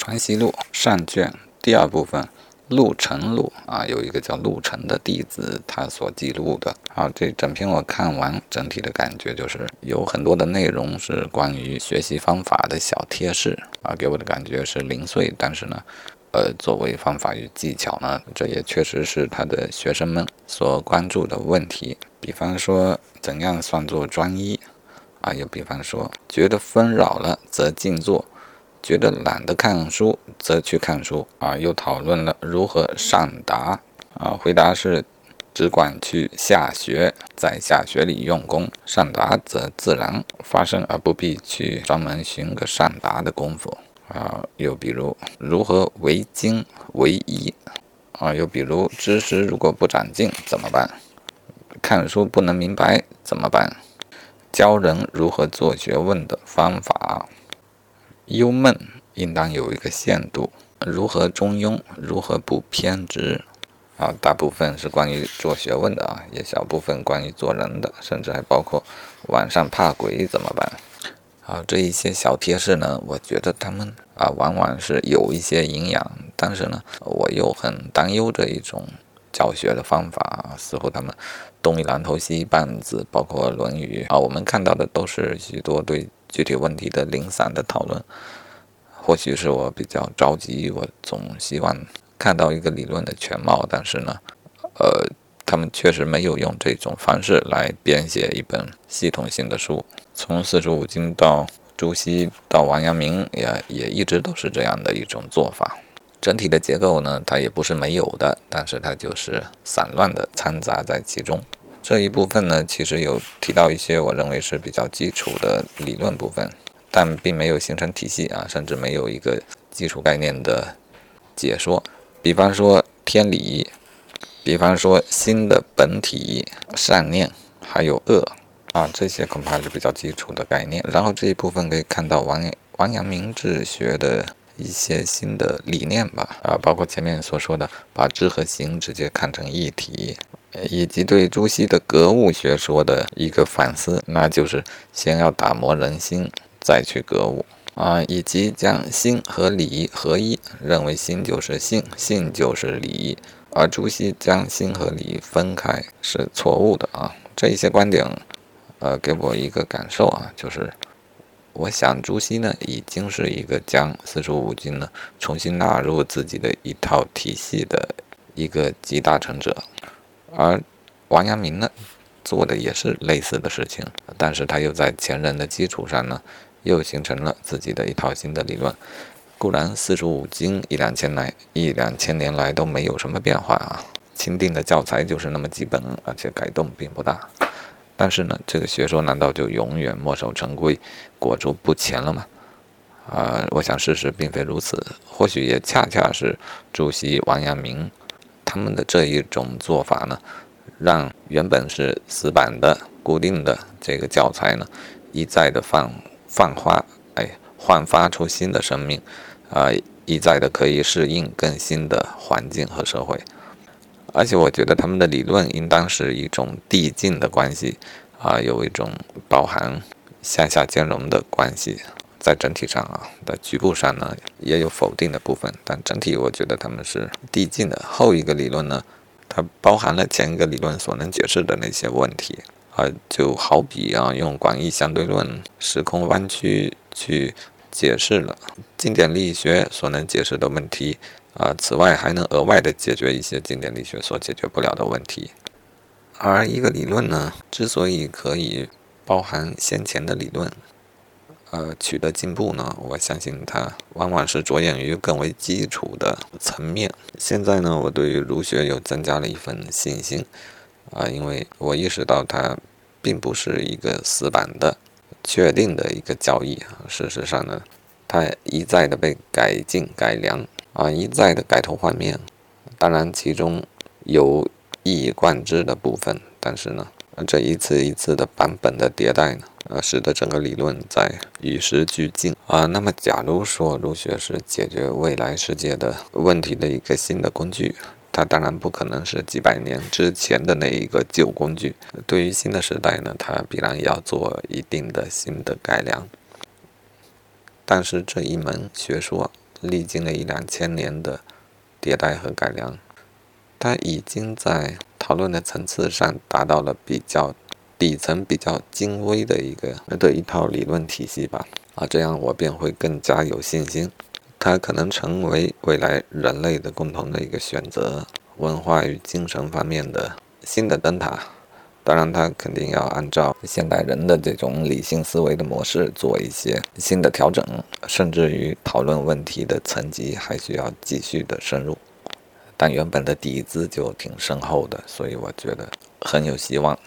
传习录上卷第二部分，陆程录啊，有一个叫陆程的弟子，他所记录的。啊，这整篇我看完，整体的感觉就是有很多的内容是关于学习方法的小贴士啊，给我的感觉是零碎，但是呢，呃，作为方法与技巧呢，这也确实是他的学生们所关注的问题。比方说，怎样算作专一啊？又比方说，觉得纷扰了则静坐。觉得懒得看书，则去看书啊。又讨论了如何上达啊。回答是，只管去下学，在下学里用功，上达则自然发生，而不必去专门寻个上达的功夫啊。又比如，如何为精为宜啊？又比如，知识如果不长进怎么办？看书不能明白怎么办？教人如何做学问的方法。忧闷应当有一个限度，如何中庸，如何不偏执啊？大部分是关于做学问的啊，也小部分关于做人的，甚至还包括晚上怕鬼怎么办？啊，这一些小贴士呢，我觉得他们啊，往往是有一些营养，但是呢，我又很担忧这一种教学的方法，似乎他们东一榔头西一棒子，包括《论语》啊，我们看到的都是许多对。具体问题的零散的讨论，或许是我比较着急。我总希望看到一个理论的全貌，但是呢，呃，他们确实没有用这种方式来编写一本系统性的书。从四书五经到朱熹到王阳明，也也一直都是这样的一种做法。整体的结构呢，它也不是没有的，但是它就是散乱的掺杂在其中。这一部分呢，其实有提到一些我认为是比较基础的理论部分，但并没有形成体系啊，甚至没有一个基础概念的解说。比方说天理，比方说心的本体、善念还有恶啊，这些恐怕是比较基础的概念。然后这一部分可以看到王王阳明治学的一些新的理念吧，啊，包括前面所说的把知和行直接看成一体。以及对朱熹的格物学说的一个反思，那就是先要打磨人心，再去格物啊，以及将心和理合一，认为心就是性，性就是理，而朱熹将心和理分开是错误的啊。这一些观点，呃，给我一个感受啊，就是我想朱熹呢，已经是一个将四书五经呢重新纳入自己的一套体系的一个集大成者。而王阳明呢，做的也是类似的事情，但是他又在前人的基础上呢，又形成了自己的一套新的理论。固然四书五经一两千来一两千年来都没有什么变化啊，钦定的教材就是那么基本，而且改动并不大。但是呢，这个学说难道就永远墨守成规、裹足不前了吗？啊，我想事实并非如此，或许也恰恰是朱熹、王阳明。他们的这一种做法呢，让原本是死板的、固定的这个教材呢，一再的放放花，哎，焕发出新的生命，啊，一再的可以适应更新的环境和社会。而且我觉得他们的理论应当是一种递进的关系，啊，有一种包含向下兼容的关系。在整体上啊的局部上呢，也有否定的部分，但整体我觉得他们是递进的。后一个理论呢，它包含了前一个理论所能解释的那些问题啊，就好比啊，用广义相对论时空弯曲去解释了经典力学所能解释的问题啊，此外还能额外的解决一些经典力学所解决不了的问题。而一个理论呢，之所以可以包含先前的理论。呃，取得进步呢，我相信它往往是着眼于更为基础的层面。现在呢，我对于儒学又增加了一份信心啊，因为我意识到它并不是一个死板的、确定的一个教义。事实上呢，它一再的被改进改良啊，一再的改头换面。当然，其中有一以贯之的部分，但是呢。这一次一次的版本的迭代呢，呃，使得整个理论在与时俱进啊。那么，假如说儒学是解决未来世界的问题的一个新的工具，它当然不可能是几百年之前的那一个旧工具。对于新的时代呢，它必然要做一定的新的改良。但是这一门学说历经了一两千年的迭代和改良，它已经在讨论的层次上达到了比较底层、比较精微的一个的一套理论体系吧。啊，这样我便会更加有信心，它可能成为未来人类的共同的一个选择，文化与精神方面的新的灯塔。当然，他肯定要按照现代人的这种理性思维的模式做一些新的调整，甚至于讨论问题的层级还需要继续的深入。但原本的底子就挺深厚的，所以我觉得很有希望。